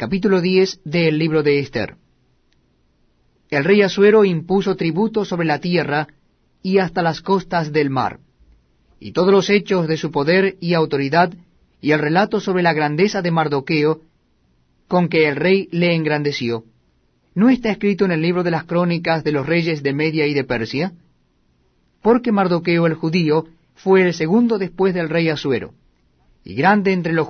Capítulo 10 del libro de Esther. El rey Asuero impuso tributo sobre la tierra y hasta las costas del mar, y todos los hechos de su poder y autoridad, y el relato sobre la grandeza de Mardoqueo, con que el rey le engrandeció, ¿no está escrito en el libro de las crónicas de los reyes de Media y de Persia? Porque Mardoqueo el judío fue el segundo después del rey Asuero, y grande entre los